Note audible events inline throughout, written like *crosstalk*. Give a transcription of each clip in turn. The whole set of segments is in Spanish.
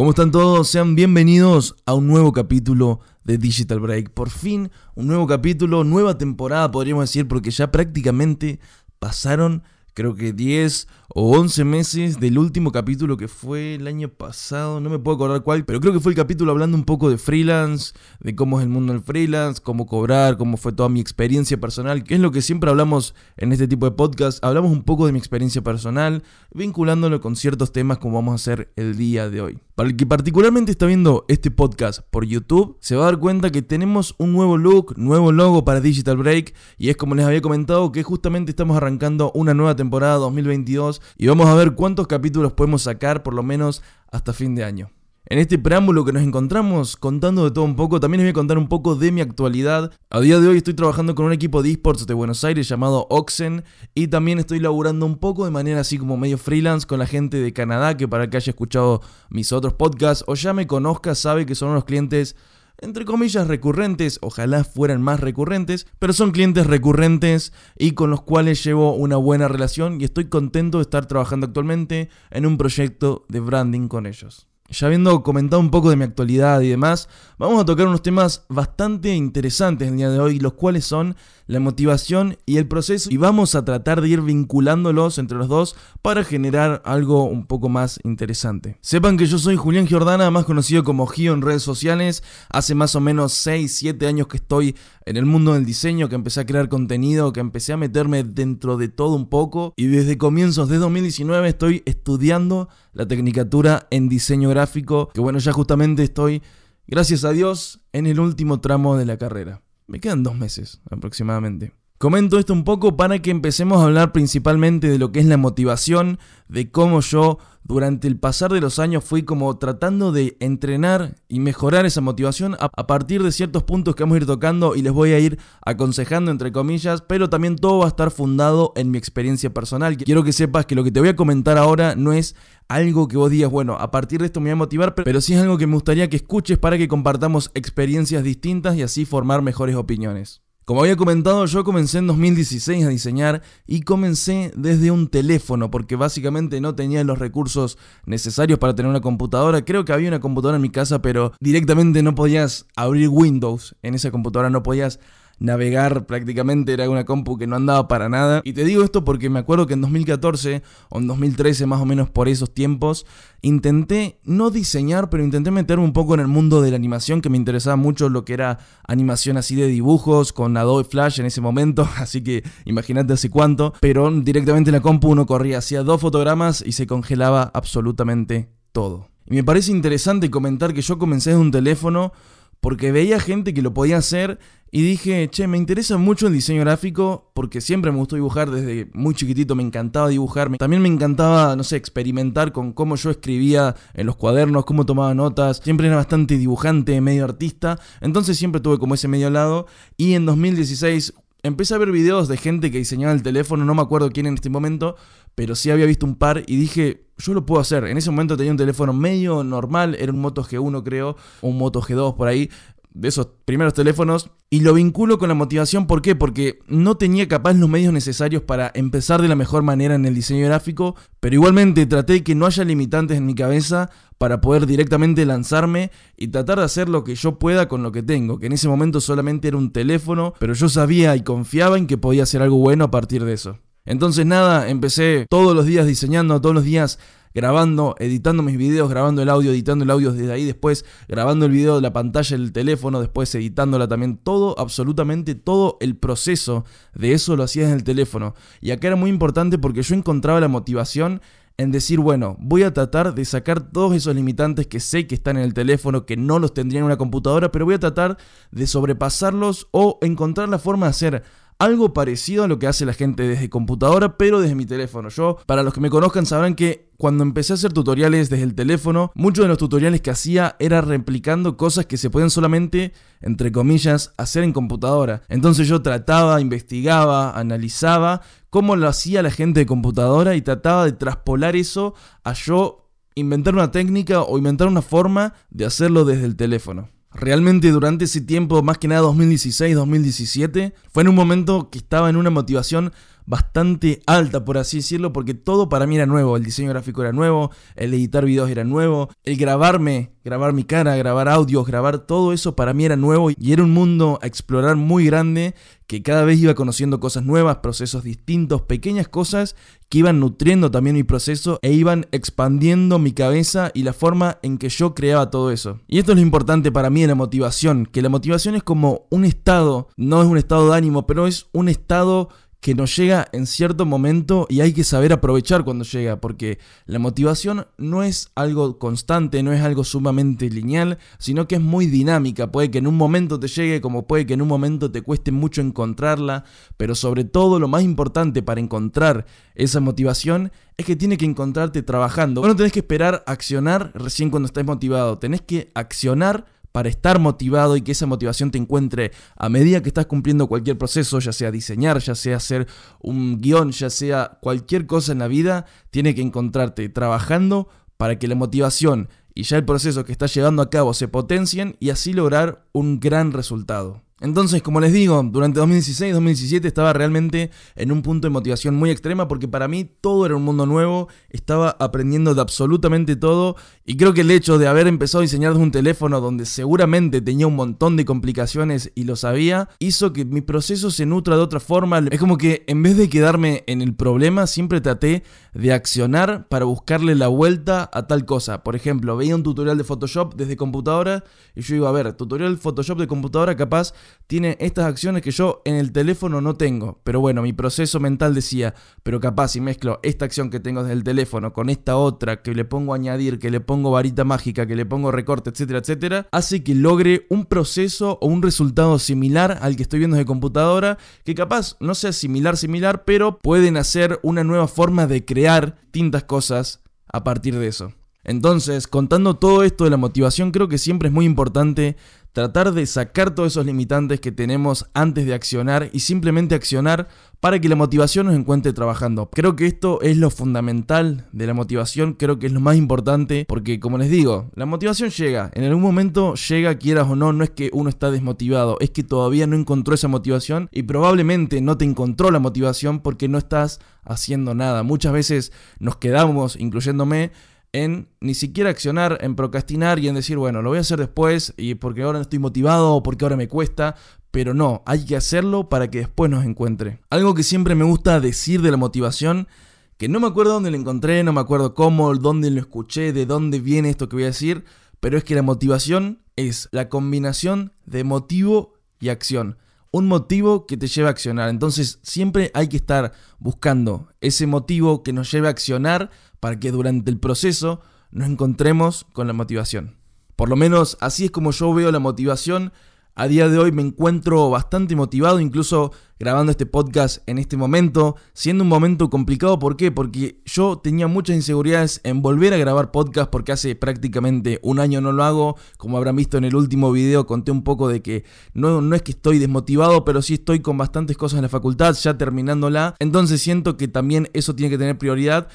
¿Cómo están todos? Sean bienvenidos a un nuevo capítulo de Digital Break. Por fin, un nuevo capítulo, nueva temporada podríamos decir, porque ya prácticamente pasaron creo que 10 o 11 meses del último capítulo que fue el año pasado, no me puedo acordar cuál, pero creo que fue el capítulo hablando un poco de freelance, de cómo es el mundo del freelance, cómo cobrar, cómo fue toda mi experiencia personal, que es lo que siempre hablamos en este tipo de podcast, hablamos un poco de mi experiencia personal, vinculándolo con ciertos temas como vamos a hacer el día de hoy. Para el que particularmente está viendo este podcast por YouTube, se va a dar cuenta que tenemos un nuevo look, nuevo logo para Digital Break, y es como les había comentado que justamente estamos arrancando una nueva temporada 2022 y vamos a ver cuántos capítulos podemos sacar por lo menos hasta fin de año. En este preámbulo que nos encontramos contando de todo un poco, también les voy a contar un poco de mi actualidad. A día de hoy estoy trabajando con un equipo de esports de Buenos Aires llamado Oxen y también estoy laburando un poco de manera así como medio freelance con la gente de Canadá que para que haya escuchado mis otros podcasts o ya me conozca sabe que son unos clientes entre comillas recurrentes, ojalá fueran más recurrentes, pero son clientes recurrentes y con los cuales llevo una buena relación y estoy contento de estar trabajando actualmente en un proyecto de branding con ellos. Ya habiendo comentado un poco de mi actualidad y demás, vamos a tocar unos temas bastante interesantes el día de hoy, los cuales son la motivación y el proceso, y vamos a tratar de ir vinculándolos entre los dos para generar algo un poco más interesante. Sepan que yo soy Julián Giordana, más conocido como Gio en redes sociales, hace más o menos 6, 7 años que estoy en el mundo del diseño, que empecé a crear contenido, que empecé a meterme dentro de todo un poco, y desde comienzos de 2019 estoy estudiando la tecnicatura en diseño gráfico, que bueno, ya justamente estoy, gracias a Dios, en el último tramo de la carrera. Me quedan dos meses aproximadamente. Comento esto un poco para que empecemos a hablar principalmente de lo que es la motivación, de cómo yo durante el pasar de los años fui como tratando de entrenar y mejorar esa motivación a, partir de ciertos puntos que vamos a ir tocando y les voy a ir aconsejando entre comillas, pero también todo va a estar fundado en mi experiencia personal. Quiero que sepas que lo que te voy a comentar ahora no es algo que vos digas, bueno, a partir de esto me voy a motivar, pero sí es algo que me gustaría que escuches para que compartamos experiencias distintas y así formar mejores opiniones. Como había comentado, yo comencé en 2016 a diseñar y comencé desde un teléfono porque básicamente no tenía los recursos necesarios para tener una computadora. Creo que había una computadora en mi casa, pero directamente no podías abrir Windows en esa computadora, no podías navegar prácticamente, era una compu que no andaba para nada. Y te digo esto porque me acuerdo que en 2014 o en 2013 más o menos por esos tiempos, intenté no diseñar, pero intenté meterme un poco en el mundo de la animación, que me interesaba mucho lo que era animación así de dibujos con Adobe Flash en ese momento, *laughs* así que imagínate hace cuánto, pero directamente en la compu uno corría, hacía dos fotogramas y se congelaba absolutamente todo. Y me parece interesante comentar que yo comencé desde un teléfono porque veía gente que lo podía hacer y dije, che, me interesa mucho el diseño gráfico porque siempre me gustó dibujar desde muy chiquitito, me encantaba dibujar. También me encantaba, no sé, experimentar con cómo yo escribía en los cuadernos, cómo tomaba notas. Siempre era bastante dibujante, medio artista. Entonces siempre tuve como ese medio lado. Y en 2016 empecé a ver videos de gente que diseñaba el teléfono, no me acuerdo quién en este momento, pero sí había visto un par y dije, yo lo puedo hacer. En ese momento tenía un teléfono medio normal, era un Moto G1 creo, o un Moto G2 por ahí, de esos primeros teléfonos y lo vinculo con la motivación, ¿por qué? Porque no tenía capaz los medios necesarios para empezar de la mejor manera en el diseño gráfico, pero igualmente traté de que no haya limitantes en mi cabeza para poder directamente lanzarme y tratar de hacer lo que yo pueda con lo que tengo, que en ese momento solamente era un teléfono, pero yo sabía y confiaba en que podía hacer algo bueno a partir de eso. Entonces nada, empecé todos los días diseñando, todos los días grabando, editando mis videos, grabando el audio, editando el audio desde ahí, después grabando el video de la pantalla del teléfono, después editándola también, todo, absolutamente todo el proceso de eso lo hacía en el teléfono. Y acá era muy importante porque yo encontraba la motivación en decir, bueno, voy a tratar de sacar todos esos limitantes que sé que están en el teléfono, que no los tendría en una computadora, pero voy a tratar de sobrepasarlos o encontrar la forma de hacer algo parecido a lo que hace la gente desde computadora, pero desde mi teléfono. Yo, para los que me conozcan, sabrán que cuando empecé a hacer tutoriales desde el teléfono, muchos de los tutoriales que hacía era replicando cosas que se pueden solamente, entre comillas, hacer en computadora. Entonces yo trataba, investigaba, analizaba cómo lo hacía la gente de computadora y trataba de traspolar eso a yo inventar una técnica o inventar una forma de hacerlo desde el teléfono. Realmente durante ese tiempo, más que nada 2016-2017, fue en un momento que estaba en una motivación bastante alta, por así decirlo, porque todo para mí era nuevo. El diseño gráfico era nuevo, el editar videos era nuevo, el grabarme, grabar mi cara, grabar audios, grabar todo eso para mí era nuevo y era un mundo a explorar muy grande que cada vez iba conociendo cosas nuevas, procesos distintos, pequeñas cosas que iban nutriendo también mi proceso e iban expandiendo mi cabeza y la forma en que yo creaba todo eso. Y esto es lo importante para mí de la motivación, que la motivación es como un estado, no es un estado de ánimo, pero es un estado que nos llega en cierto momento y hay que saber aprovechar cuando llega, porque la motivación no es algo constante, no es algo sumamente lineal, sino que es muy dinámica. Puede que en un momento te llegue, como puede que en un momento te cueste mucho encontrarla, pero sobre todo lo más importante para encontrar esa motivación es que tiene que encontrarte trabajando. Vos no tenés que esperar accionar recién cuando estés motivado, tenés que accionar para estar motivado y que esa motivación te encuentre a medida que estás cumpliendo cualquier proceso, ya sea diseñar, ya sea hacer un guion, ya sea cualquier cosa en la vida, tiene que encontrarte trabajando para que la motivación y ya el proceso que estás llevando a cabo se potencien y así lograr un gran resultado. Entonces, como les digo, durante 2016 y 2017 estaba realmente en un punto de motivación muy extrema porque para mí todo era un mundo nuevo, estaba aprendiendo de absolutamente todo y creo que el hecho de haber empezado a diseñar un teléfono donde seguramente tenía un montón de complicaciones y lo sabía, hizo que mi proceso se nutra de otra forma. Es como que en vez de quedarme en el problema, siempre traté de accionar para buscarle la vuelta a tal cosa. Por ejemplo, veía un tutorial de Photoshop desde computadora y yo iba a ver, tutorial Photoshop de computadora capaz tiene estas acciones que yo en el teléfono no tengo. Pero bueno, mi proceso mental decía, pero capaz si mezclo esta acción que tengo desde el teléfono con esta otra, que le pongo añadir, que le pongo varita mágica, que le pongo recorte, etcétera, etcétera, hace que logre un proceso o un resultado similar al que estoy viendo desde computadora, que capaz no sea similar, similar, pero pueden hacer una nueva forma de crear distintas cosas a partir de eso. Entonces, contando todo esto de la motivación, creo que siempre es muy importante tratar de sacar todos esos limitantes que tenemos antes de accionar y simplemente accionar para que la motivación nos encuentre trabajando. Creo que esto es lo fundamental de la motivación, creo que es lo más importante porque como les digo, la motivación llega, en algún momento llega quieras o no, no es que uno está desmotivado, es que todavía no encontró esa motivación y probablemente no te encontró la motivación porque no estás haciendo nada. Muchas veces nos quedamos, incluyéndome, en ni siquiera accionar, en procrastinar y en decir, bueno, lo voy a hacer después y porque ahora no estoy motivado o porque ahora me cuesta, pero no, hay que hacerlo para que después nos encuentre. Algo que siempre me gusta decir de la motivación, que no me acuerdo dónde lo encontré, no me acuerdo cómo, dónde lo escuché, de dónde viene esto que voy a decir, pero es que la motivación es la combinación de motivo y acción. Un motivo que te lleva a accionar. Entonces siempre hay que estar buscando ese motivo que nos lleve a accionar para que durante el proceso nos encontremos con la motivación. Por lo menos así es como yo veo la motivación. A día de hoy me encuentro bastante motivado, incluso grabando este podcast en este momento, siendo un momento complicado. ¿Por qué? Porque yo tenía muchas inseguridades en volver a grabar podcast porque hace prácticamente un año no lo hago. Como habrán visto en el último video, conté un poco de que no, no es que estoy desmotivado, pero sí estoy con bastantes cosas en la facultad, ya terminándola. Entonces siento que también eso tiene que tener prioridad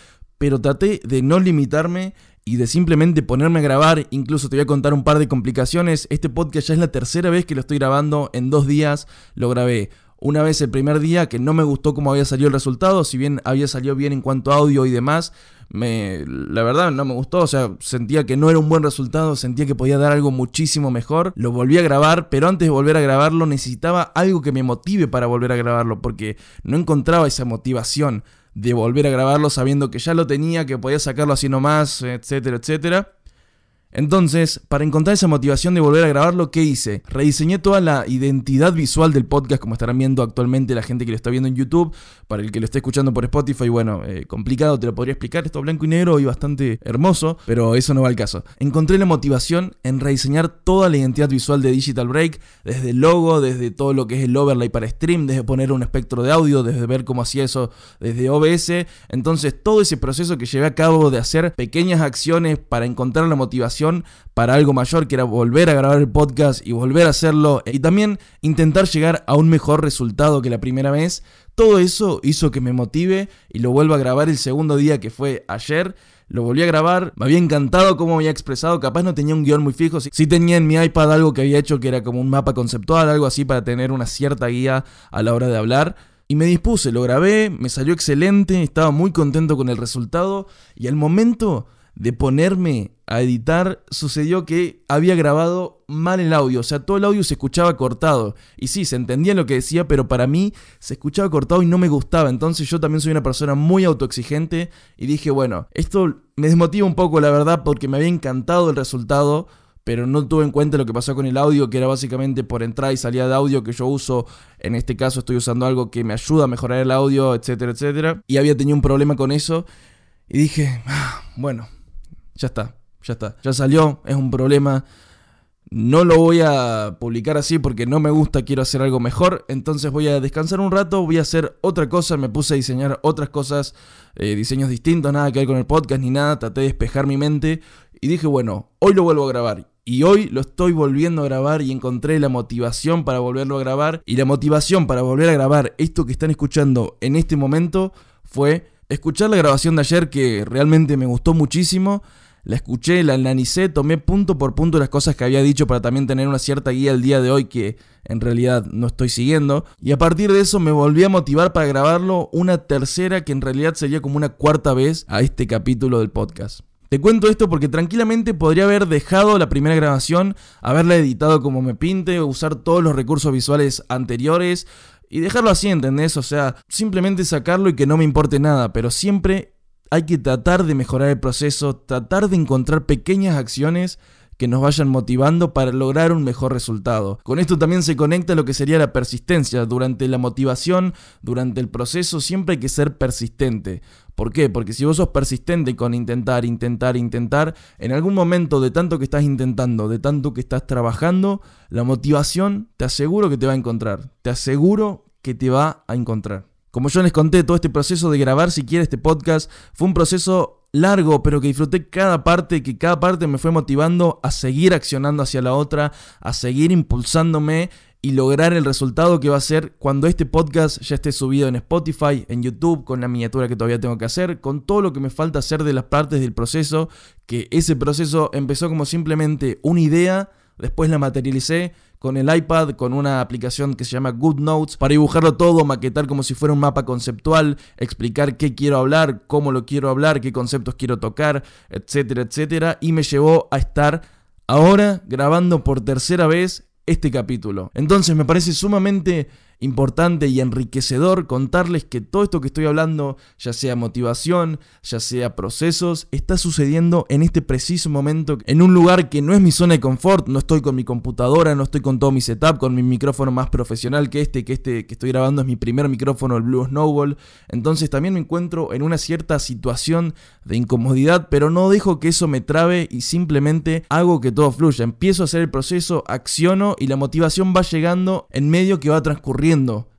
pero traté de no limitarme y de simplemente ponerme a grabar. Incluso te voy a contar un par de complicaciones. Este podcast ya es la tercera vez que lo estoy grabando. En dos días lo grabé. Una vez el primer día que no me gustó cómo había salido el resultado, si bien había salido bien en cuanto a audio y demás, la verdad no me gustó, o sea, sentía que no era un buen resultado, sentía que podía dar algo muchísimo mejor. Lo volví a grabar, pero antes de volver a grabarlo necesitaba algo que me motive para volver a grabarlo, porque no encontraba esa motivación de volver a grabarlo sabiendo que ya lo tenía, que podía sacarlo así nomás, etcétera, etcétera. Entonces, para encontrar esa motivación de volver a grabarlo, ¿qué hice? Rediseñé toda la identidad visual del podcast, como estarán viendo actualmente la gente que lo está viendo en YouTube. Para el que lo esté escuchando por Spotify, bueno, eh, complicado, te lo podría explicar. Esto blanco y negro y bastante hermoso, pero eso no va al caso. Encontré la motivación en rediseñar toda la identidad visual de Digital Break, desde el logo, desde todo lo que es el overlay para stream, desde poner un espectro de audio, desde ver cómo hacía eso desde OBS. Entonces, todo ese proceso que llevé a cabo de hacer pequeñas acciones para encontrar la motivación para algo mayor, que era volver a grabar el podcast y volver a hacerlo y también intentar llegar a un mejor resultado que la primera vez. Todo eso hizo que me motive y lo vuelvo a grabar el segundo día que fue ayer. Lo volví a grabar, me había encantado cómo había expresado, capaz no tenía un guion muy fijo, sí, tenía en mi iPad algo que había hecho que era como un mapa conceptual, algo así para tener una cierta guía a la hora de hablar Y me dispuse, lo grabé, me salió excelente, estaba muy contento con el resultado y al momento de ponerme a editar, sucedió que había grabado mal el audio, o sea, todo el audio se escuchaba cortado. Y sí, se entendía lo que decía, pero para mí se escuchaba cortado y no me gustaba. Entonces yo también soy una persona muy autoexigente y dije, bueno, esto me desmotiva un poco, la verdad, porque me había encantado el resultado. Pero no tuve en cuenta lo que pasó con el audio, que era básicamente por entrada y salida de audio que yo uso. En este caso estoy usando algo que me ayuda a mejorar el audio, etcétera, etcétera. Y había tenido un problema con eso. Y dije, ah, bueno, ya está, ya está. Ya salió, es un problema. No lo voy a publicar así porque no me gusta, quiero hacer algo mejor. Entonces voy a descansar un rato, voy a hacer otra cosa. Me puse a diseñar otras cosas, eh, diseños distintos, nada que ver con el podcast ni nada. Traté de despejar mi mente y dije, bueno, hoy lo vuelvo a grabar. Y hoy lo estoy volviendo a grabar y encontré la motivación para volverlo a grabar. Y la motivación para volver a grabar esto que están escuchando en este momento fue escuchar la grabación de ayer que realmente me gustó muchísimo la escuché, la analicé, tomé punto por punto las cosas que había dicho para también tener una cierta guía el día de hoy que en realidad no estoy siguiendo. Y a partir de eso me volví a motivar para grabarlo una tercera que en realidad sería como una cuarta vez a este capítulo del podcast. Te cuento esto porque tranquilamente podría haber dejado la primera grabación, haberla editado como me pinte, usar todos los recursos visuales anteriores y dejarlo así, ¿entendés? O sea, simplemente sacarlo y que no me importe nada, pero siempre hay que tratar de mejorar el proceso, tratar de encontrar pequeñas acciones que nos vayan motivando para lograr un mejor resultado. Con esto también se conecta lo que sería la persistencia. Durante la motivación, durante el proceso, siempre hay que ser persistente. ¿Por qué? Porque si vos sos persistente con intentar, intentar, intentar, en algún momento de tanto que estás intentando, de tanto que estás trabajando, la motivación te aseguro que te va a encontrar. Te aseguro que te va a encontrar. Como yo les conté, todo este proceso de grabar siquiera este podcast fue un proceso largo, pero que disfruté cada parte, que cada parte me fue motivando a seguir accionando hacia la otra, a seguir impulsándome y lograr el resultado que va a ser cuando este podcast ya esté subido en Spotify, en YouTube, con la miniatura que todavía tengo que hacer, con todo lo que me falta hacer de las partes del proceso, que ese proceso empezó como simplemente una idea, después la materialicé, con el iPad, con una aplicación que se llama Good Notes, para dibujarlo todo, maquetar como si fuera un mapa conceptual, explicar qué quiero hablar, cómo lo quiero hablar, qué conceptos quiero tocar, etcétera, etcétera. Y me llevó a estar ahora grabando por tercera vez este capítulo. Entonces me parece sumamente importante y enriquecedor contarles que todo esto que estoy hablando, ya sea motivación, ya sea procesos, está sucediendo en este preciso momento, en un lugar que no es mi zona de confort, no estoy con mi computadora, no estoy con todo mi setup, con mi micrófono más profesional que este, que este que estoy grabando es mi primer micrófono, el Blue Snowball, entonces también me encuentro en una cierta situación de incomodidad, pero no dejo que eso me trabe y simplemente hago que todo fluya, empiezo a hacer el proceso, acciono y la motivación va llegando en medio que va transcurriendo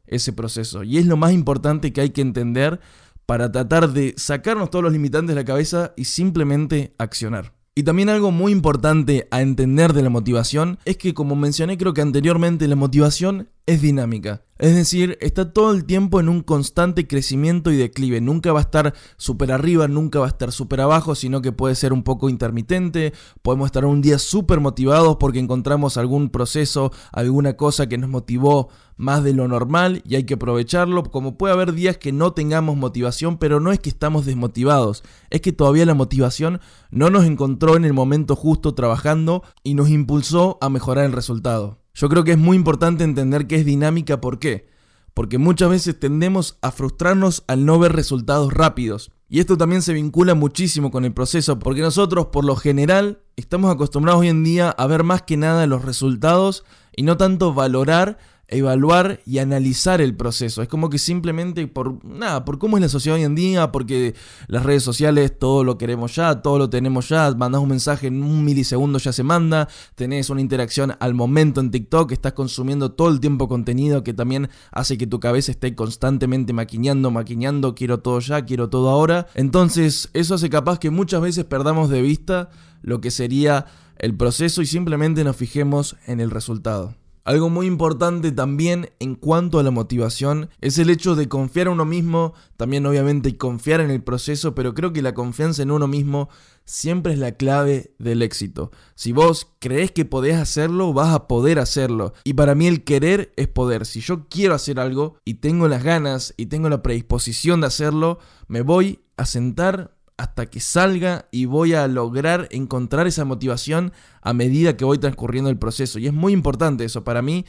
ese proceso. Y es lo más importante que hay que entender para tratar de sacarnos todos los limitantes de la cabeza y simplemente accionar. Y también algo muy importante a entender de la motivación es que como mencioné creo que anteriormente, la motivación es dinámica. Es decir, está todo el tiempo en un constante crecimiento y declive. Nunca va a estar súper arriba, nunca va a estar súper abajo, sino que puede ser un poco intermitente. Podemos estar un día súper motivados porque encontramos algún proceso, alguna cosa que nos motivó más de lo normal y hay que aprovecharlo. Como puede haber días que no tengamos motivación, pero no es que estamos desmotivados, es que todavía la motivación no nos encontró en el momento justo trabajando y nos impulsó a mejorar el resultado. Yo creo que es muy importante entender que es dinámica, ¿por qué? Porque muchas veces tendemos a frustrarnos al no ver resultados rápidos. Y esto también se vincula muchísimo con el proceso, porque nosotros por lo general estamos acostumbrados hoy en día a ver más que nada los resultados y no tanto valorar evaluar y analizar el proceso. Es como que simplemente por nada, por cómo es la sociedad hoy en día, porque las redes sociales todo lo queremos ya, todo lo tenemos ya, mandas un mensaje en un milisegundo ya se manda, tenés una interacción al momento en TikTok, estás consumiendo todo el tiempo contenido que también hace que tu cabeza esté constantemente maquineando, maquineando, quiero todo ya, quiero todo ahora. Entonces, eso hace capaz que muchas veces perdamos de vista lo que sería el proceso y simplemente nos fijemos en el resultado. Algo muy importante también en cuanto a la motivación es el hecho de confiar en uno mismo, también obviamente confiar en el proceso, pero creo que la confianza en uno mismo siempre es la clave del éxito. Si vos crees que podés hacerlo, vas a poder hacerlo. Y para mí el querer es poder. Si yo quiero hacer algo y tengo las ganas y tengo la predisposición de hacerlo, me voy a sentar hasta que salga y voy a lograr encontrar esa motivación a medida que voy transcurriendo el proceso. Y es muy importante eso. Para mí,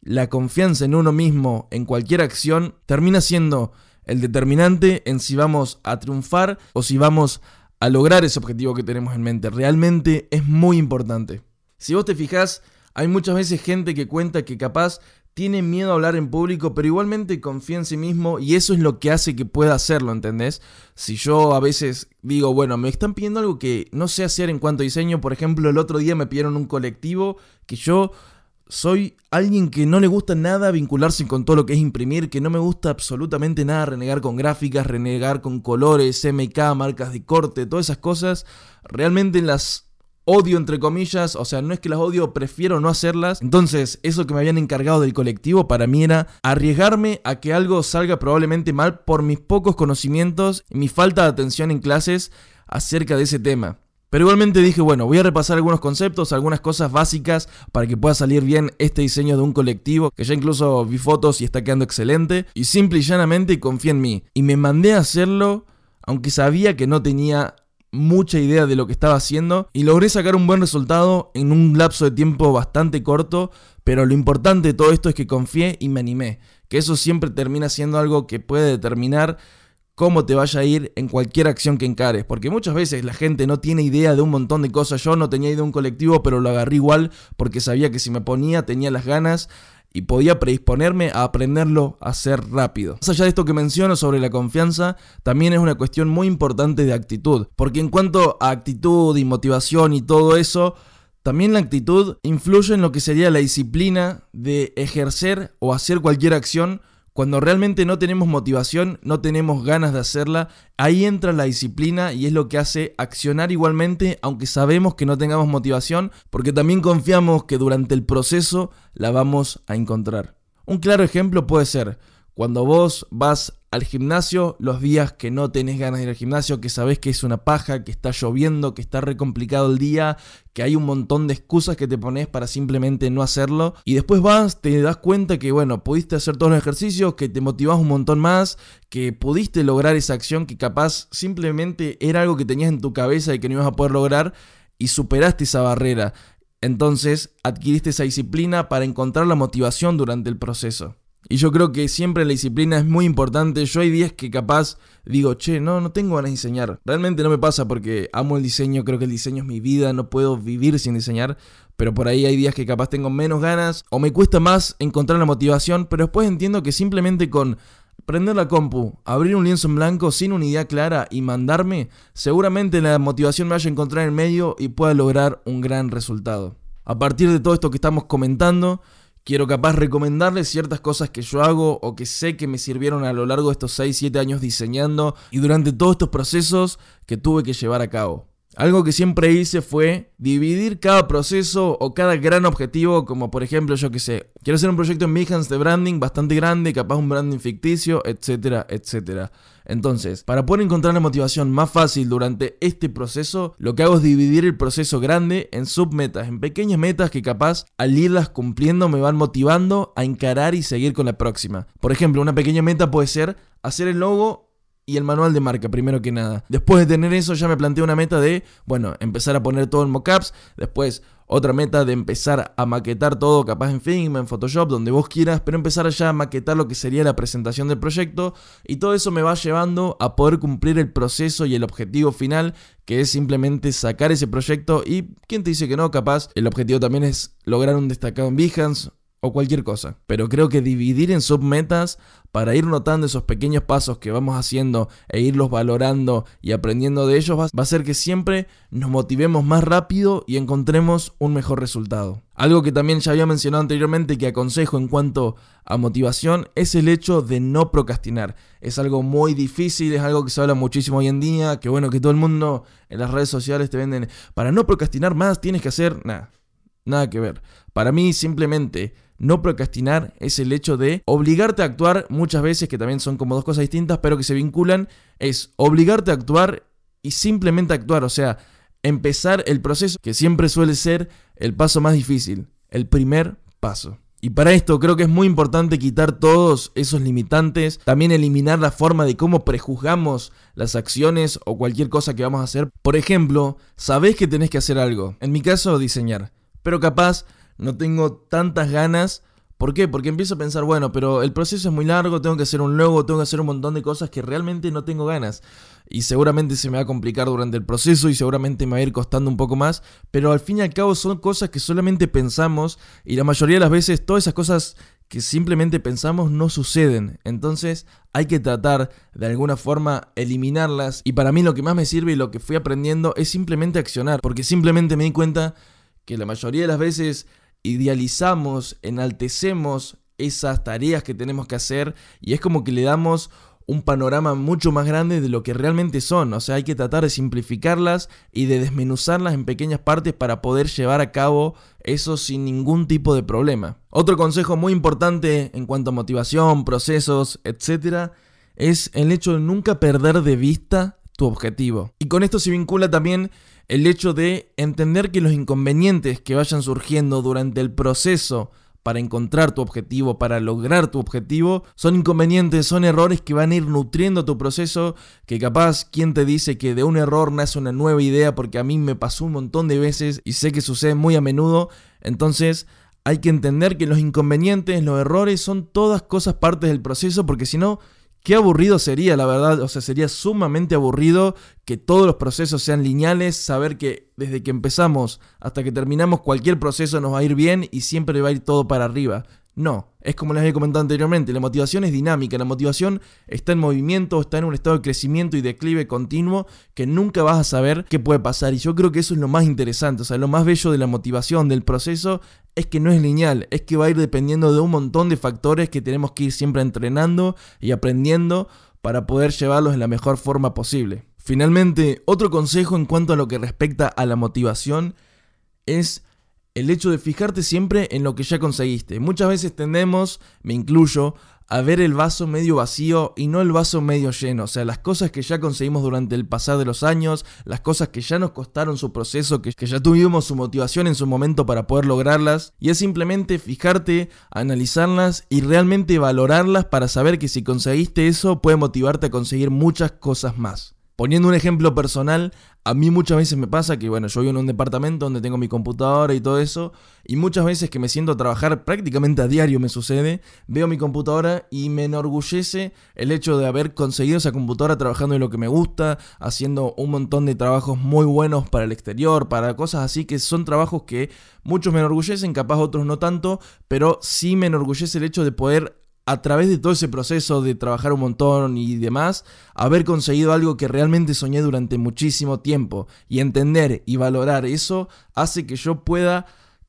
la confianza en uno mismo, en cualquier acción, termina siendo el determinante en si vamos a triunfar o si vamos a lograr ese objetivo que tenemos en mente. Realmente es muy importante. Si vos te fijas, hay muchas veces gente que cuenta que capaz tiene miedo a hablar en público, pero igualmente confía en sí mismo y eso es lo que hace que pueda hacerlo, ¿entendés? Si yo a veces digo, bueno, me están pidiendo algo que no sé hacer en cuanto a diseño, por ejemplo, el otro día me pidieron un colectivo que yo soy alguien que no le gusta nada vincularse con todo lo que es imprimir, que no me gusta absolutamente nada renegar con gráficas, renegar con colores, MK, marcas de corte, todas esas cosas. Realmente las odio entre comillas, o sea, no es que las odio, prefiero no hacerlas. Entonces, eso que me habían encargado del colectivo para mí era arriesgarme a que algo salga probablemente mal por mis pocos conocimientos y mi falta de atención en clases acerca de ese tema. Pero igualmente dije, bueno, voy a repasar algunos conceptos, algunas cosas básicas para que pueda salir bien este diseño de un colectivo, que ya incluso vi fotos y está quedando excelente, y simple y llanamente confía en mí. Y me mandé a hacerlo, aunque sabía que no tenía mucha idea de lo que estaba haciendo y logré sacar un buen resultado en un lapso de tiempo bastante corto, pero lo importante de todo esto es que confié y me animé, que eso siempre termina siendo algo que puede determinar cómo te vaya a ir en cualquier acción que encares, porque muchas veces la gente no tiene idea de un montón de cosas, yo no tenía idea de un colectivo, pero lo agarré igual porque sabía que si me ponía tenía las ganas y podía predisponerme a aprenderlo a hacer rápido. Más allá de esto que menciono sobre la confianza, también es una cuestión muy importante de actitud, porque en cuanto a actitud y motivación y todo eso, también la actitud influye en lo que sería la disciplina de ejercer o hacer cualquier acción cuando realmente no tenemos motivación, no tenemos ganas de hacerla, ahí entra la disciplina y es lo que hace accionar igualmente aunque sabemos que no tengamos motivación, porque también confiamos que durante el proceso la vamos a encontrar. Un claro ejemplo puede ser cuando vos vas al gimnasio los días que no tenés ganas de ir al gimnasio, que sabés que es una paja, que está lloviendo, que está re complicado el día, que hay un montón de excusas que te pones para simplemente no hacerlo. Y después vas, te das cuenta que, bueno, pudiste hacer todos los ejercicios, que te motivás un montón más, que pudiste lograr esa acción que capaz simplemente era algo que tenías en tu cabeza y que no ibas a poder lograr y superaste esa barrera. Entonces adquiriste esa disciplina para encontrar la motivación durante el proceso. Y yo creo que siempre la disciplina es muy importante. Yo hay días que capaz digo, che, no, no tengo ganas de diseñar. Realmente no me pasa porque amo el diseño, creo que el diseño es mi vida, no puedo vivir sin diseñar. Pero por ahí hay días que capaz tengo menos ganas o me cuesta más encontrar la motivación. Pero después entiendo que simplemente con prender la compu, abrir un lienzo en blanco sin una idea clara y mandarme, seguramente la motivación me vaya a encontrar en medio y pueda lograr un gran resultado. A partir de todo esto que estamos comentando, Quiero capaz recomendarles ciertas cosas que yo hago o que sé que me sirvieron a lo largo de estos 6-7 años diseñando y durante todos estos procesos que tuve que llevar a cabo. Algo que siempre hice fue dividir cada proceso o cada gran objetivo, como por ejemplo, yo que sé, quiero hacer un proyecto en Behance de branding bastante grande, capaz un branding ficticio, etcétera, etcétera. Entonces, para poder encontrar la motivación más fácil durante este proceso, lo que hago es dividir el proceso grande en submetas, en pequeñas metas que capaz al irlas cumpliendo me van motivando a encarar y seguir con la próxima. Por ejemplo, una pequeña meta puede ser hacer el logo y el manual de marca, primero que nada. Después de tener eso, ya me planteé una meta de, bueno, empezar a poner todo en mockups. Después, otra meta de empezar a maquetar todo, capaz en Figma, en Photoshop, donde vos quieras, pero empezar ya a maquetar lo que sería la presentación del proyecto. Y todo eso me va llevando a poder cumplir el proceso y el objetivo final, que es simplemente sacar ese proyecto. Y, ¿quién te dice que no? Capaz, el objetivo también es lograr un destacado en Behance o cualquier cosa. Pero creo que dividir en submetas para ir notando esos pequeños pasos que vamos haciendo e irlos valorando y aprendiendo de ellos va a hacer que siempre nos motivemos más rápido y encontremos un mejor resultado. Algo que también ya había mencionado anteriormente que aconsejo en cuanto a motivación es el hecho de no procrastinar. Es algo muy difícil, es algo que se habla muchísimo hoy en día, que bueno, que todo el mundo en las redes sociales te venden, para no procrastinar más tienes que hacer nada, nada que ver. Para mí simplemente no procrastinar es el hecho de obligarte a actuar muchas veces, que también son como dos cosas distintas, pero que se vinculan, es obligarte a actuar y simplemente actuar, o sea, empezar el proceso, que siempre suele ser el paso más difícil, el primer paso. Y para esto creo que es muy importante quitar todos esos limitantes, también eliminar la forma de cómo prejuzgamos las acciones o cualquier cosa que vamos a hacer. Por ejemplo, sabés que tenés que hacer algo, en mi caso diseñar, pero capaz no tengo tantas ganas. ¿Por qué? Porque empiezo a pensar, bueno, pero el proceso es muy largo, tengo que hacer un logo, tengo que hacer un montón de cosas que realmente no tengo ganas. Y seguramente se me va a complicar durante el proceso y seguramente me va a ir costando un poco más. Pero al fin y al cabo son cosas que solamente pensamos y la mayoría de las veces todas esas cosas que simplemente pensamos no suceden. Entonces hay que tratar de alguna forma eliminarlas. Y para mí lo que más me sirve y lo que fui aprendiendo es simplemente accionar. Porque simplemente me di cuenta que la mayoría de las veces idealizamos, enaltecemos esas tareas que tenemos que hacer y es como que le damos un panorama mucho más grande de lo que realmente son. O sea, hay que tratar de simplificarlas y de desmenuzarlas en pequeñas partes para poder llevar a cabo eso sin ningún tipo de problema. Otro consejo muy importante en cuanto a motivación, procesos, etc., es el hecho de nunca perder de vista tu objetivo. Y con esto se vincula también el hecho de entender que los inconvenientes que vayan surgiendo durante el proceso para encontrar tu objetivo, para lograr tu objetivo, son inconvenientes, son errores que van a ir nutriendo tu proceso, que capaz quien te dice que de un error nace una nueva idea, porque a mí me pasó un montón de veces y sé que sucede muy a menudo, entonces hay que entender que los inconvenientes, los errores son todas cosas partes del proceso, porque si no, Qué aburrido sería, la verdad, o sea, sería sumamente aburrido que todos los procesos sean lineales, saber que desde que empezamos hasta que terminamos cualquier proceso nos va a ir bien y siempre va a ir todo para arriba. No, es como les había comentado anteriormente, la motivación es dinámica, la motivación está en movimiento, está en un estado de crecimiento y declive continuo que nunca vas a saber qué puede pasar. Y yo creo que eso es lo más interesante, o sea, lo más bello de la motivación, del proceso, es que no es lineal, es que va a ir dependiendo de un montón de factores que tenemos que ir siempre entrenando y aprendiendo para poder llevarlos en la mejor forma posible. Finalmente, otro consejo en cuanto a lo que respecta a la motivación es el hecho de fijarte siempre en lo que ya conseguiste. Muchas veces tendemos, me incluyo, a ver el vaso medio vacío y no el vaso medio lleno. O sea, las cosas que ya conseguimos durante el pasar de los años, las cosas que ya nos costaron su proceso, que, ya tuvimos su motivación en su momento para poder lograrlas. Y es simplemente fijarte, analizarlas y realmente valorarlas para saber que si conseguiste eso puede motivarte a conseguir muchas cosas más. Poniendo un ejemplo personal, a mí muchas veces me pasa que, bueno, yo vivo en un departamento donde tengo mi computadora y todo eso, y muchas veces que me siento a trabajar prácticamente a diario me sucede, veo mi computadora y me enorgullece el hecho de haber conseguido esa computadora trabajando en lo que me gusta, haciendo un montón de trabajos muy buenos para el exterior, para cosas así que son trabajos que muchos me enorgullecen, capaz otros no tanto, pero sí me enorgullece el hecho de poder a través de todo ese proceso de trabajar un montón y demás, haber conseguido algo que realmente soñé durante muchísimo tiempo y entender y valorar eso hace que yo pueda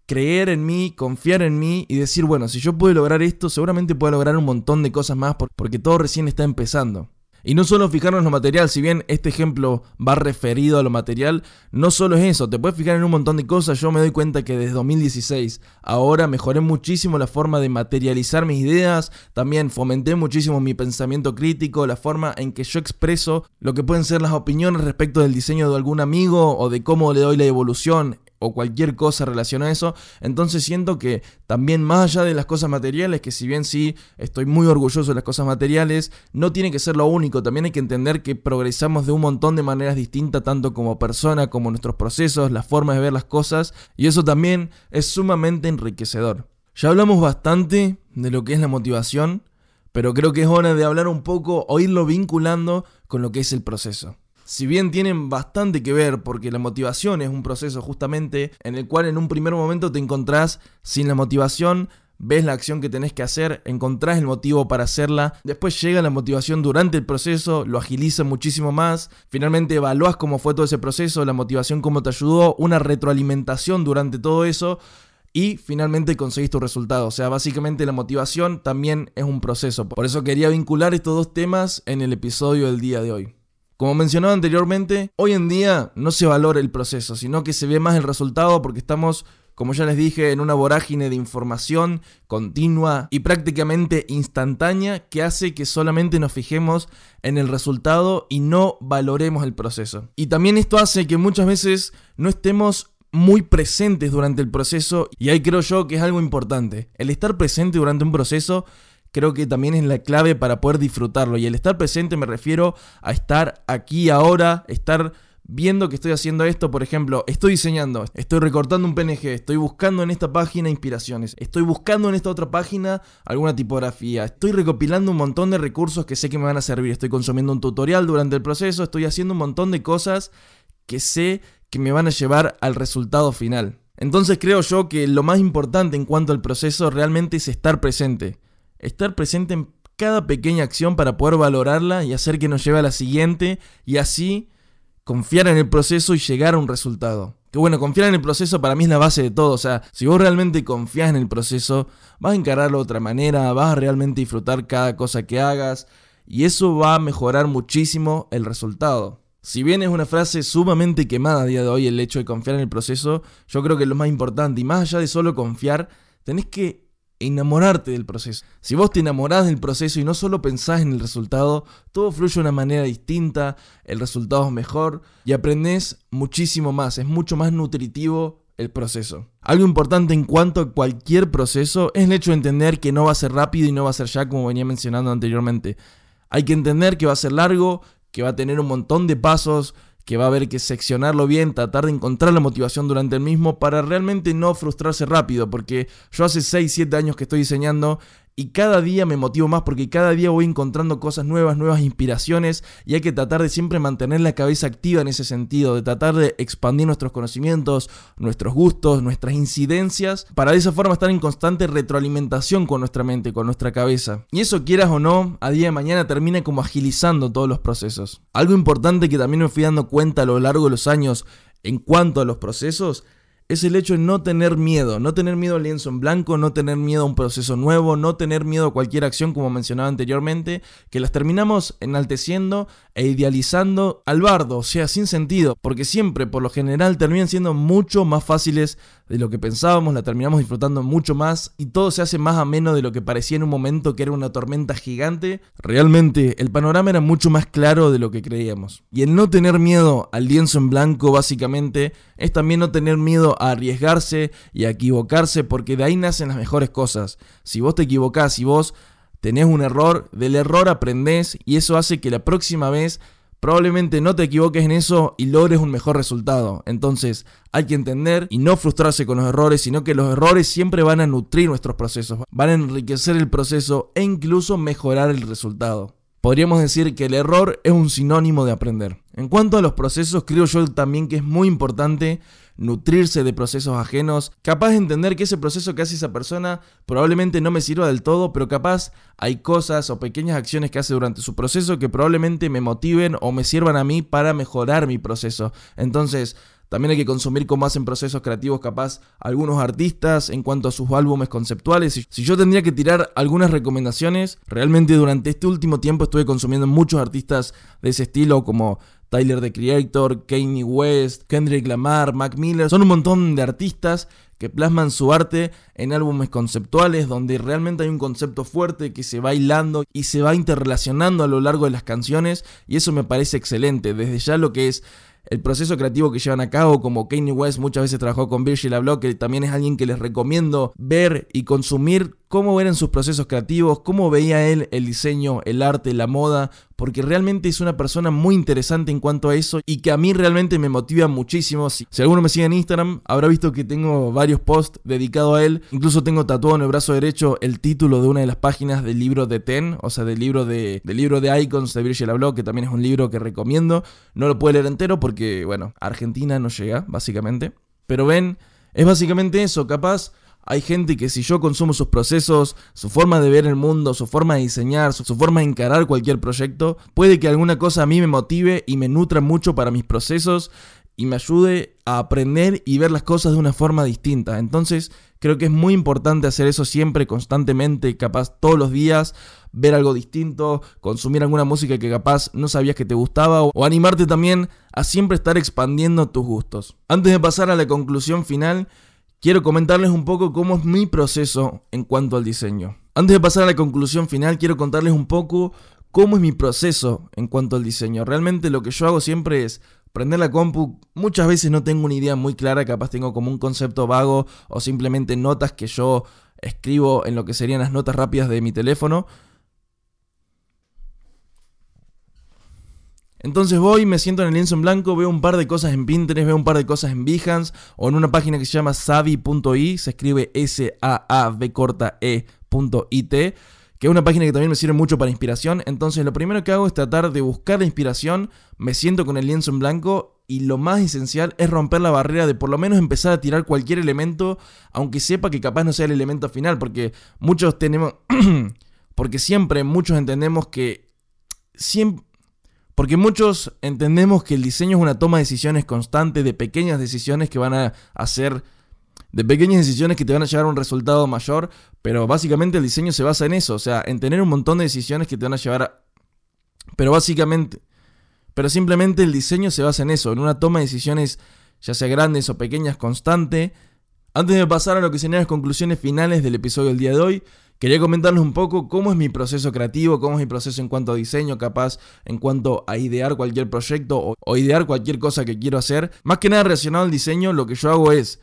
creer en mí, confiar en mí y decir, bueno, si yo puedo lograr esto, seguramente puedo lograr un montón de cosas más porque todo recién está empezando. Y no solo fijarnos en lo material, si bien este ejemplo va referido a lo material, no solo es eso, te puedes fijar en un montón de cosas. Yo me doy cuenta que desde 2016 ahora mejoré muchísimo la forma de materializar mis ideas, también fomenté muchísimo mi pensamiento crítico, la forma en que yo expreso lo que pueden ser las opiniones respecto del diseño de algún amigo o de cómo le doy la evolución o cualquier cosa relacionada a eso. Entonces siento que también más allá de las cosas materiales, que si bien sí estoy muy orgulloso de las cosas materiales, no tiene que ser lo único. También hay que entender que progresamos de un montón de maneras distintas, tanto como persona, como nuestros procesos, las formas de ver las cosas. Y eso también es sumamente enriquecedor. Ya hablamos bastante de lo que es la motivación, pero creo que es hora de hablar un poco o irlo vinculando con lo que es el proceso si bien tienen bastante que ver, porque la motivación es un proceso justamente en el cual en un primer momento te encontrás sin la motivación, ves la acción que tenés que hacer, encontrás el motivo para hacerla, después llega la motivación durante el proceso, lo agiliza muchísimo más, finalmente evalúas cómo fue todo ese proceso, la motivación cómo te ayudó, una retroalimentación durante todo eso y finalmente conseguís tu resultado. O sea, básicamente la motivación también es un proceso. Por eso quería vincular estos dos temas en el episodio del día de hoy. Como mencionaba anteriormente, hoy en día no se valora el proceso, sino que se ve más el resultado porque estamos como ya les dije, en una vorágine de información continua y prácticamente instantánea que hace que solamente nos fijemos en el resultado y no valoremos el proceso. Y también esto hace que muchas veces no estemos muy presentes durante el proceso y ahí creo yo que es algo importante. El estar presente durante un proceso creo que también es la clave para poder disfrutarlo. Y el estar presente me refiero a estar aquí ahora, estar viendo que estoy haciendo esto, por ejemplo, estoy diseñando, estoy recortando un PNG, estoy buscando en esta página inspiraciones, estoy buscando en esta otra página alguna tipografía, estoy recopilando un montón de recursos que sé que me van a servir, estoy consumiendo un tutorial durante el proceso, estoy haciendo un montón de cosas que sé que me van a llevar al resultado final. Entonces creo yo que lo más importante en cuanto al proceso realmente es estar presente. Estar presente en cada pequeña acción para poder valorarla y hacer que nos lleve a la siguiente y así confiar en el proceso y llegar a un resultado. Que bueno, confiar en el proceso para mí es la base de todo. O sea, si vos realmente confías en el proceso, vas a encararlo de otra manera, vas a realmente disfrutar cada cosa que hagas y eso va a mejorar muchísimo el resultado. Si bien es una frase sumamente quemada a día de hoy el hecho de confiar en el proceso, yo creo que lo más importante y más allá de solo confiar, tenés que enamorarte del proceso. Si vos te enamorás del proceso y no solo pensás en el resultado, todo fluye de una manera distinta, el resultado es mejor y aprendés muchísimo más, es mucho más nutritivo el proceso. Algo importante en cuanto a cualquier proceso es el hecho de entender que no va a ser rápido y no va a ser ya como venía mencionando anteriormente. Hay que entender que va a ser largo, que va a tener un montón de pasos, que va a haber que seccionarlo bien, tratar de encontrar la motivación durante el mismo para realmente no frustrarse rápido, porque yo hace 6, 7 años que estoy diseñando y cada día me motivo más porque cada día voy encontrando cosas nuevas, nuevas inspiraciones y hay que tratar de siempre mantener la cabeza activa en ese sentido, de tratar de expandir nuestros conocimientos, nuestros gustos, nuestras incidencias, para de esa forma estar en constante retroalimentación con nuestra mente, con nuestra cabeza. Y eso quieras o no, a día de mañana termina como agilizando todos los procesos. Algo importante que también me fui dando cuenta a lo largo de los años en cuanto a los procesos es el hecho de no tener miedo, no tener miedo al lienzo en blanco, no tener miedo a un proceso nuevo, no tener miedo a cualquier acción como mencionaba anteriormente, que las terminamos enalteciendo e idealizando al bardo, o sea, sin sentido, porque siempre, por lo general, terminan siendo mucho más fáciles de lo que pensábamos, la terminamos disfrutando mucho más y todo se hace más ameno de lo que parecía en un momento que era una tormenta gigante. Realmente, el panorama era mucho más claro de lo que creíamos. Y el no tener miedo al lienzo en blanco, básicamente, es también no tener miedo a arriesgarse y a equivocarse porque de ahí nacen las mejores cosas. Si vos te equivocás, si vos tenés un error, del error aprendés y eso hace que la próxima vez probablemente no te equivoques en eso y logres un mejor resultado. Entonces hay que entender y no frustrarse con los errores, sino que los errores siempre van a nutrir nuestros procesos, van a enriquecer el proceso e incluso mejorar el resultado. Podríamos decir que el error es un sinónimo de aprender. En cuanto a los procesos, creo yo también que es muy importante nutrirse de procesos ajenos, capaz de entender que ese proceso que hace esa persona probablemente no me sirva del todo, pero capaz hay cosas o pequeñas acciones que hace durante su proceso que probablemente me motiven o me sirvan a mí para mejorar mi proceso. Entonces, también hay que consumir como hacen procesos creativos capaz algunos artistas en cuanto a sus álbumes conceptuales. Si yo tendría que tirar algunas recomendaciones, realmente durante este último tiempo estuve consumiendo muchos artistas de ese estilo como Tyler the Creator, Kanye West, Kendrick Lamar, Mac Miller. Son un montón de artistas que plasman su arte en álbumes conceptuales donde realmente hay un concepto fuerte que se va hilando y se va interrelacionando a lo largo de las canciones y eso me parece excelente. Desde ya lo que es el proceso creativo que llevan a cabo, como Kanye West muchas veces trabajó con Virgil Abloh, que también es alguien que les recomiendo ver y consumir cómo eran sus procesos creativos, cómo veía él el diseño, el arte, la moda, porque realmente es una persona muy interesante en cuanto a eso y que a mí realmente me motiva muchísimo. Si, alguno me sigue en Instagram, habrá visto que tengo varios posts dedicados a él. Incluso tengo tatuado en el brazo derecho el título de una de las páginas del libro de Ten, o sea, del libro de, del libro de Icons de Virgil Abloh, que también es un libro que recomiendo. No lo puedo leer entero porque, bueno, Argentina no llega, básicamente. Pero ven, es básicamente eso, capaz hay gente que si yo consumo sus procesos, su forma de ver el mundo, su forma de diseñar, su, forma de encarar cualquier proyecto, puede que alguna cosa a mí me motive y me nutra mucho para mis procesos y me ayude a aprender y ver las cosas de una forma distinta. Entonces, creo que es muy importante hacer eso siempre, constantemente, capaz todos los días, ver algo distinto, consumir alguna música que capaz no sabías que te gustaba o animarte también a siempre estar expandiendo tus gustos. Antes de pasar a la conclusión final, quiero comentarles un poco cómo es mi proceso en cuanto al diseño. Antes de pasar a la conclusión final, quiero contarles un poco cómo es mi proceso en cuanto al diseño. Realmente lo que yo hago siempre es prender la compu. Muchas veces no tengo una idea muy clara, capaz tengo como un concepto vago o simplemente notas que yo escribo en lo que serían las notas rápidas de mi teléfono. Entonces voy, me siento en el lienzo en blanco, veo un par de cosas en Pinterest, veo un par de cosas en Behance o en una página que se llama savi.i, se escribe S-A-A-V corta E.it, que es una página que también me sirve mucho para inspiración. Entonces lo primero que hago es tratar de buscar la inspiración, me siento con el lienzo en blanco y lo más esencial es romper la barrera de por lo menos empezar a tirar cualquier elemento, aunque sepa que capaz no sea el elemento final, porque muchos tenemos... *clears throat* porque siempre muchos entendemos que... Siempre, porque muchos entendemos que el diseño es una toma de decisiones constante, de pequeñas decisiones que van a hacer, de pequeñas decisiones que te van a llevar a un resultado mayor, pero básicamente el diseño se basa en eso, o sea, en tener un montón de decisiones que te van a llevar a... Pero básicamente, pero simplemente el diseño se basa en eso, en una toma de decisiones, ya sea grandes o pequeñas, constante. Antes de pasar a lo que serían las conclusiones finales del episodio del día de hoy, Quería comentarles un poco cómo es mi proceso creativo, cómo es mi proceso en cuanto a diseño, capaz en cuanto a idear cualquier proyecto o, idear cualquier cosa que quiero hacer. Más que nada relacionado al diseño, lo que yo hago es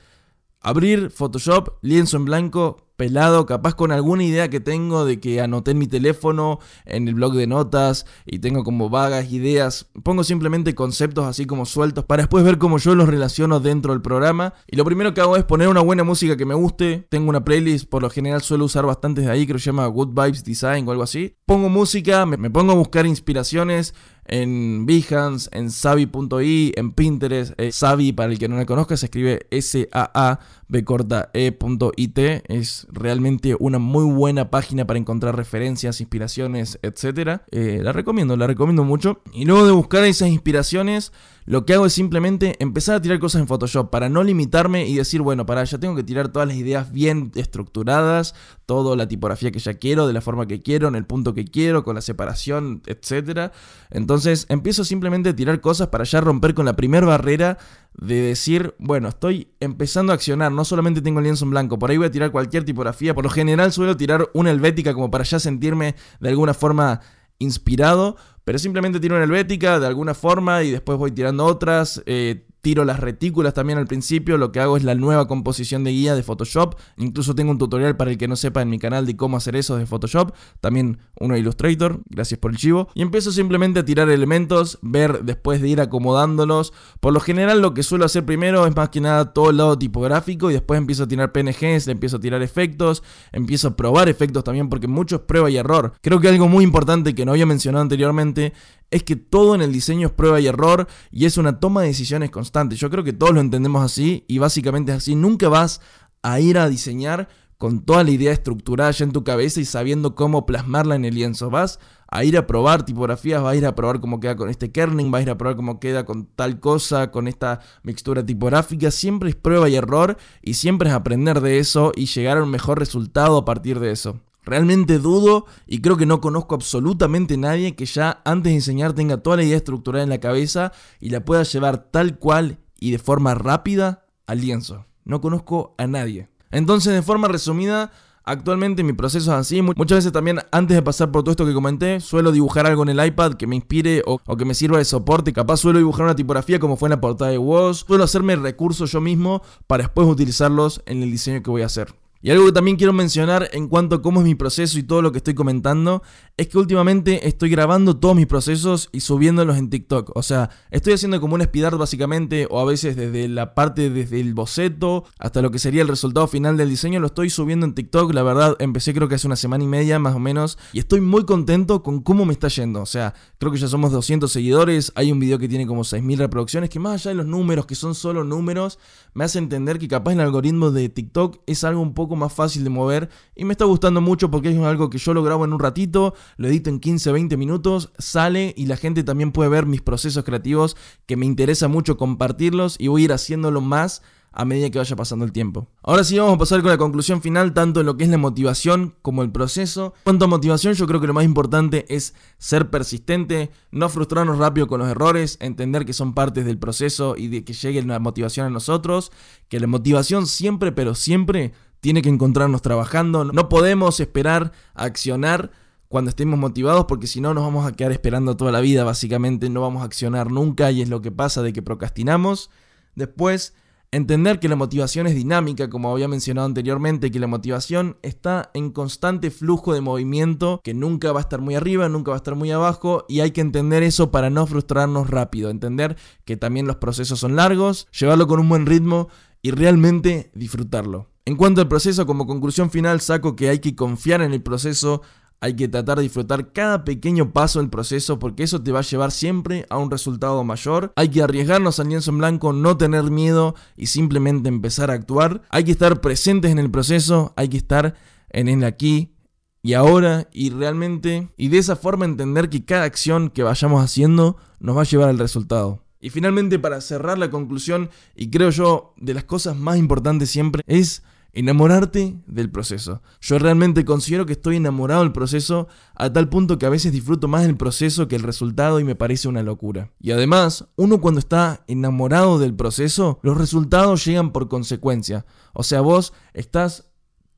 abrir Photoshop, lienzo en blanco, pelado, capaz con alguna idea que tengo de que anoté en mi teléfono, en el blog de notas y tengo como vagas ideas. Pongo simplemente conceptos así como sueltos para después ver cómo yo los relaciono dentro del programa. Y lo primero que hago es poner una buena música que me guste. Tengo una playlist, por lo general suelo usar bastantes de ahí, creo que se llama Good Vibes Design o algo así. Pongo música, me, pongo a buscar inspiraciones en Behance, en Savi.i, en Pinterest. Eh, Savi, para el que no la conozca, se escribe S-A-A B corta E.it. Es realmente una muy buena página para encontrar referencias, inspiraciones, etc. Eh, la recomiendo, la recomiendo mucho. Y luego de buscar esas inspiraciones, lo que hago es simplemente empezar a tirar cosas en Photoshop para no limitarme y decir, bueno, para ya tengo que tirar todas las ideas bien estructuradas, toda la tipografía que ya quiero, de la forma que quiero, en el punto que quiero, con la separación, etc. Entonces empiezo simplemente a tirar cosas para ya romper con la primera barrera de decir, bueno, estoy empezando a accionar, solamente tengo el lienzo en blanco, por ahí voy a tirar cualquier tipografía, por lo general suelo tirar una helvética como para ya sentirme de alguna forma inspirado, pero simplemente tiro una helvética de alguna forma y después voy tirando otras. Eh, tiro las retículas también al principio, lo que hago es la nueva composición de guía de Photoshop, incluso tengo un tutorial para el que no sepa en mi canal de cómo hacer eso de Photoshop, también uno de Illustrator, gracias por el chivo, y empiezo simplemente a tirar elementos, ver después de ir acomodándolos, por lo general lo que suelo hacer primero es más que nada todo el lado tipográfico y después empiezo a tirar PNGs, empiezo a tirar efectos, empiezo a probar efectos también porque mucho es prueba y error. Creo que algo muy importante que no había mencionado anteriormente es que todo en el diseño es prueba y error y es una toma de decisiones constante. Yo creo que todos lo entendemos así y básicamente es así. Nunca vas a ir a diseñar con toda la idea estructurada ya en tu cabeza y sabiendo cómo plasmarla en el lienzo. Vas a ir a probar tipografías, vas a ir a probar cómo queda con este kerning, vas a ir a probar cómo queda con tal cosa, con esta mixtura tipográfica. Siempre es prueba y error y siempre es aprender de eso y llegar a un mejor resultado a partir de eso. Realmente dudo y creo que no conozco absolutamente nadie que ya antes de enseñar tenga toda la idea estructurada en la cabeza y la pueda llevar tal cual y de forma rápida al lienzo. No conozco a nadie. Entonces, de forma resumida, actualmente mi proceso es así. Muchas veces también, antes de pasar por todo esto que comenté, suelo dibujar algo en el iPad que me inspire o, que me sirva de soporte. Capaz suelo dibujar una tipografía como fue en la portada de WOS. Suelo hacerme recursos yo mismo para después utilizarlos en el diseño que voy a hacer. Y algo que también quiero mencionar en cuanto a cómo es mi proceso y todo lo que estoy comentando, es que últimamente estoy grabando todos mis procesos y subiéndolos en TikTok. O sea, estoy haciendo como un speed básicamente, o a veces desde la parte, desde el boceto hasta lo que sería el resultado final del diseño, lo estoy subiendo en TikTok. La verdad, empecé creo que hace una semana y media más o menos, y estoy muy contento con cómo me está yendo. O sea, creo que ya somos 200 seguidores, hay un video que tiene como 6.000 reproducciones, que más allá de los números, que son solo números, me hace entender que capaz el algoritmo de TikTok es algo un poco más fácil de mover y me está gustando mucho porque es algo que yo lo grabo en un ratito, lo edito en 15, 20 minutos, sale y la gente también puede ver mis procesos creativos que me interesa mucho compartirlos y voy a ir haciéndolo más a medida que vaya pasando el tiempo. Ahora sí vamos a pasar con la conclusión final, tanto en lo que es la motivación como el proceso. Cuanto a motivación, yo creo que lo más importante es ser persistente, no frustrarnos rápido con los errores, entender que son partes del proceso y de que llegue la motivación a nosotros, que la motivación siempre, pero siempre tiene que encontrarnos trabajando. No podemos esperar a accionar cuando estemos motivados porque si no nos vamos a quedar esperando toda la vida, básicamente no vamos a accionar nunca y es lo que pasa de que procrastinamos. Después, entender que la motivación es dinámica, como había mencionado anteriormente, que la motivación está en constante flujo de movimiento, que nunca va a estar muy arriba, nunca va a estar muy abajo y hay que entender eso para no frustrarnos rápido, entender que también los procesos son largos, llevarlo con un buen ritmo y realmente disfrutarlo. En cuanto al proceso, como conclusión final, saco que hay que confiar en el proceso, hay que tratar de disfrutar cada pequeño paso del proceso porque eso te va a llevar siempre a un resultado mayor. Hay que arriesgarnos al lienzo en blanco, no tener miedo y simplemente empezar a actuar. Hay que estar presentes en el proceso, hay que estar en el aquí y ahora y realmente y de esa forma entender que cada acción que vayamos haciendo nos va a llevar al resultado. Y finalmente para cerrar la conclusión y creo yo de las cosas más importantes siempre es enamorarte del proceso. Yo realmente considero que estoy enamorado del proceso a tal punto que a veces disfruto más del proceso que el resultado y me parece una locura. Y además, uno cuando está enamorado del proceso, los resultados llegan por consecuencia. O sea, vos estás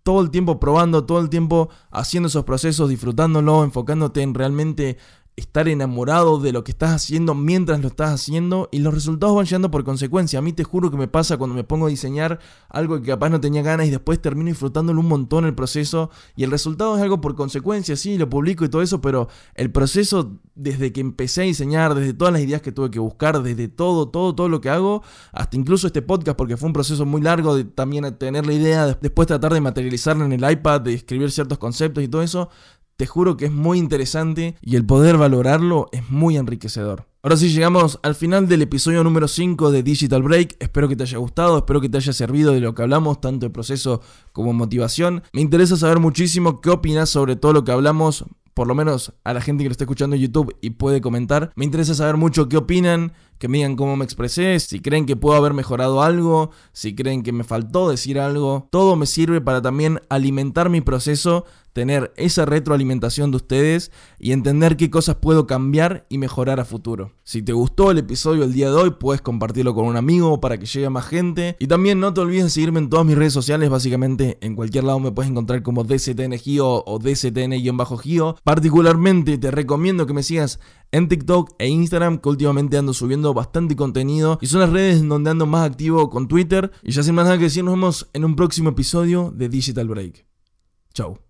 todo el tiempo probando, todo el tiempo haciendo esos procesos, disfrutándolo, enfocándote en realmente estar enamorado de lo que estás haciendo mientras lo estás haciendo y los resultados van llegando por consecuencia. A mí te juro que me pasa cuando me pongo a diseñar algo que capaz no tenía ganas y después termino disfrutándolo un montón el proceso y el resultado es algo por consecuencia, sí, lo publico y todo eso, pero el proceso desde que empecé a diseñar, desde todas las ideas que tuve que buscar, desde todo, todo, todo lo que hago, hasta incluso este podcast, porque fue un proceso muy largo de también tener la idea, después tratar de materializarla en el iPad, de escribir ciertos conceptos y todo eso, te juro que es muy interesante y el poder valorarlo es muy enriquecedor. Ahora sí llegamos al final del episodio número 5 de Digital Break. Espero que te haya gustado, espero que te haya servido de lo que hablamos, tanto de proceso como motivación. Me interesa saber muchísimo qué opinas sobre todo lo que hablamos, por lo menos a la gente que lo está escuchando en YouTube y puede comentar. Me interesa saber mucho qué opinan, que me digan cómo me expresé, si creen que puedo haber mejorado algo, si creen que me faltó decir algo. Todo me sirve para también alimentar mi proceso tener esa retroalimentación de ustedes y entender qué cosas puedo cambiar y mejorar a futuro. Si te gustó el episodio el día de hoy, puedes compartirlo con un amigo para que llegue a más gente. Y también no te olvides de seguirme en todas mis redes sociales, básicamente en cualquier lado me puedes encontrar como DCTNGio o DCTN-Gio. Particularmente te recomiendo que me sigas en TikTok e Instagram, que últimamente ando subiendo bastante contenido y son las redes en donde ando más activo con Twitter. Y ya sin más nada que decir, nos vemos en un próximo episodio de Digital Break. Chau.